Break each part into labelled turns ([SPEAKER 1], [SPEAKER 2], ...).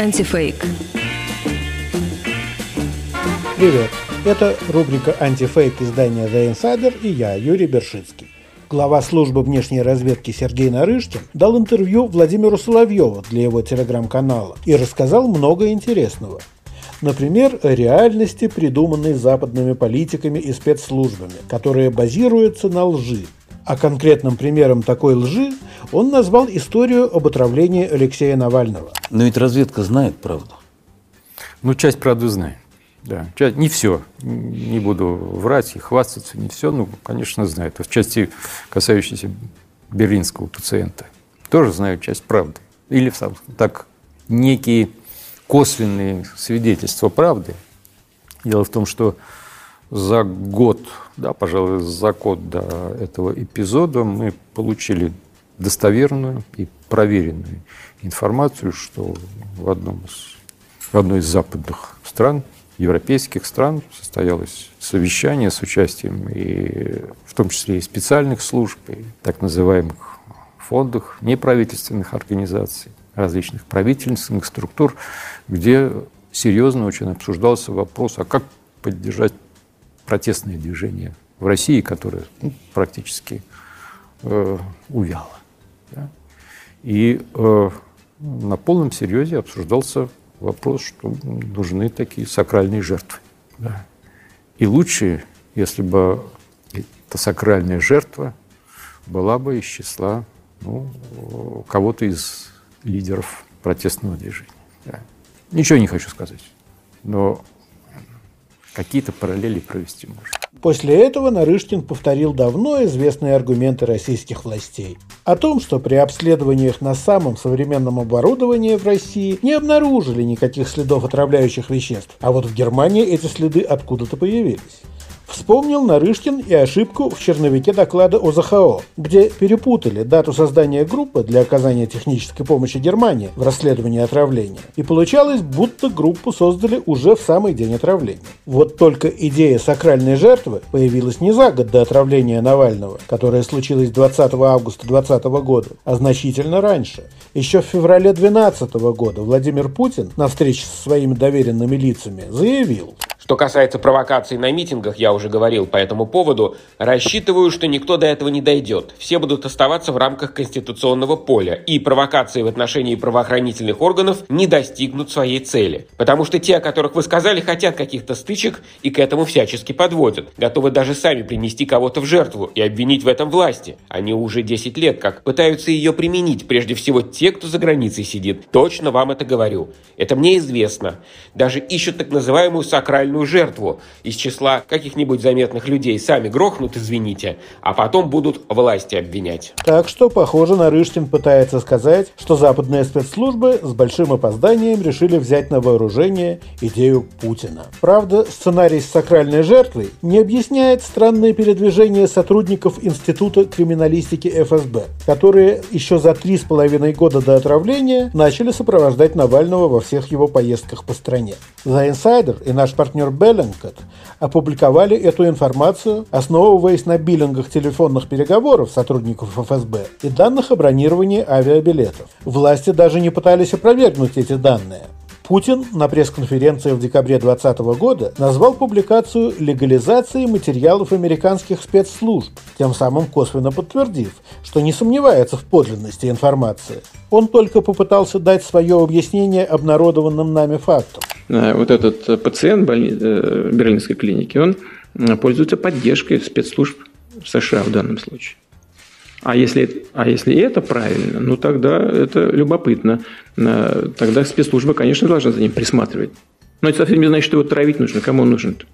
[SPEAKER 1] Антифейк.
[SPEAKER 2] Привет! Это рубрика «Антифейк» издания The Insider и я, Юрий Бершицкий. Глава службы внешней разведки Сергей Нарышкин дал интервью Владимиру Соловьеву для его телеграм-канала и рассказал много интересного. Например, о реальности, придуманной западными политиками и спецслужбами, которые базируются на лжи. А конкретным примером такой лжи он назвал историю об отравлении Алексея Навального.
[SPEAKER 3] Но ведь разведка знает правду.
[SPEAKER 4] Ну, часть правды знает. Да, не все. Не буду врать и хвастаться, не все. Ну, конечно, знают. В части, касающейся берлинского пациента, тоже знают часть правды. Или так некие косвенные свидетельства правды. Дело в том, что за год, да, пожалуй, за год до этого эпизода мы получили достоверную и проверенную информацию, что в, одном из, в одной из западных стран, европейских стран, состоялось совещание с участием и в том числе и специальных служб, и так называемых фондах, неправительственных организаций, различных правительственных структур, где серьезно очень обсуждался вопрос, а как поддержать протестное движение в России, которое ну, практически э, увяло. Да? И э, на полном серьезе обсуждался вопрос, что нужны такие сакральные жертвы. Да? И лучше, если бы эта сакральная жертва была бы из числа ну, кого-то из лидеров протестного движения. Да. Ничего не хочу сказать, но какие-то параллели провести можно.
[SPEAKER 2] После этого Нарышкин повторил давно известные аргументы российских властей о том, что при обследованиях на самом современном оборудовании в России не обнаружили никаких следов отравляющих веществ, а вот в Германии эти следы откуда-то появились. Вспомнил Нарышкин и ошибку в черновике доклада ОЗХО, где перепутали дату создания группы для оказания технической помощи Германии в расследовании отравления. И получалось, будто группу создали уже в самый день отравления. Вот только идея сакральной жертвы появилась не за год до отравления Навального, которое случилось 20 августа 2020 года, а значительно раньше. Еще в феврале 2012 года Владимир Путин на встрече со своими доверенными лицами заявил,
[SPEAKER 5] что касается провокаций на митингах, я уже говорил по этому поводу, рассчитываю, что никто до этого не дойдет. Все будут оставаться в рамках конституционного поля, и провокации в отношении правоохранительных органов не достигнут своей цели. Потому что те, о которых вы сказали, хотят каких-то стычек и к этому всячески подводят. Готовы даже сами принести кого-то в жертву и обвинить в этом власти. Они уже 10 лет как пытаются ее применить, прежде всего те, кто за границей сидит. Точно вам это говорю. Это мне известно. Даже ищут так называемую сакральную первую жертву из числа каких-нибудь заметных людей сами грохнут, извините, а потом будут власти обвинять.
[SPEAKER 2] Так что, похоже, Нарышкин пытается сказать, что западные спецслужбы с большим опозданием решили взять на вооружение идею Путина. Правда, сценарий с сакральной жертвой не объясняет странные передвижения сотрудников Института криминалистики ФСБ, которые еще за три с половиной года до отравления начали сопровождать Навального во всех его поездках по стране. The Insider и наш партнер Беллингкот опубликовали эту информацию, основываясь на биллингах телефонных переговоров сотрудников ФСБ и данных о бронировании авиабилетов. Власти даже не пытались опровергнуть эти данные. Путин на пресс-конференции в декабре 2020 года назвал публикацию легализацией материалов американских спецслужб, тем самым косвенно подтвердив, что не сомневается в подлинности информации. Он только попытался дать свое объяснение обнародованным нами фактам.
[SPEAKER 6] Э, вот этот э, пациент больни... Э, Берлинской клиники, он пользуется поддержкой спецслужб США в данном случае. А если, а если это правильно, ну тогда это любопытно. Тогда спецслужба, конечно, должна за ним присматривать. Но это совсем не значит, что его травить нужно. Кому он нужен -то?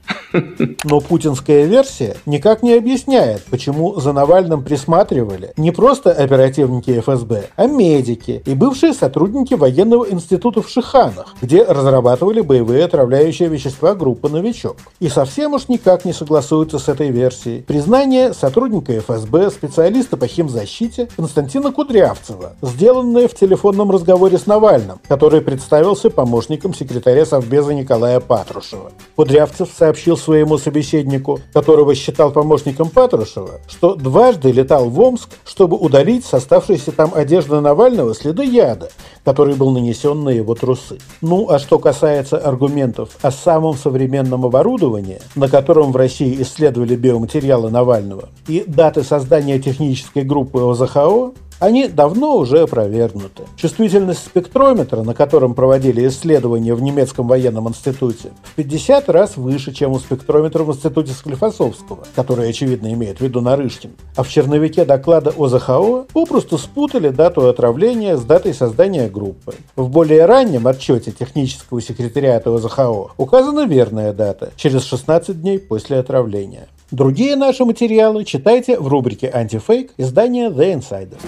[SPEAKER 2] Но путинская версия никак не объясняет, почему за Навальным присматривали не просто оперативники ФСБ, а медики и бывшие сотрудники военного института в Шиханах, где разрабатывали боевые отравляющие вещества группы «Новичок». И совсем уж никак не согласуются с этой версией. Признание сотрудника ФСБ, специалиста по химзащите Константина Кудрявцева, сделанное в телефонном разговоре с Навальным, который представился помощником секретаря Совбеза Николая Патрушева. Кудрявцев сообщил своему собеседнику, которого считал помощником Патрушева, что дважды летал в Омск, чтобы удалить с оставшейся там одежды Навального следы яда, который был нанесен на его трусы. Ну, а что касается аргументов о самом современном оборудовании, на котором в России исследовали биоматериалы Навального, и даты создания технической группы ОЗХО, они давно уже опровергнуты. Чувствительность спектрометра, на котором проводили исследования в немецком военном институте, в 50 раз выше, чем у спектрометра в институте Склифосовского, который, очевидно, имеет в виду Нарышкин. А в черновике доклада ОЗХО попросту спутали дату отравления с датой создания группы. В более раннем отчете технического секретариата ОЗХО указана верная дата – через 16 дней после отравления. Другие наши материалы читайте в рубрике «Антифейк» издания The Insider.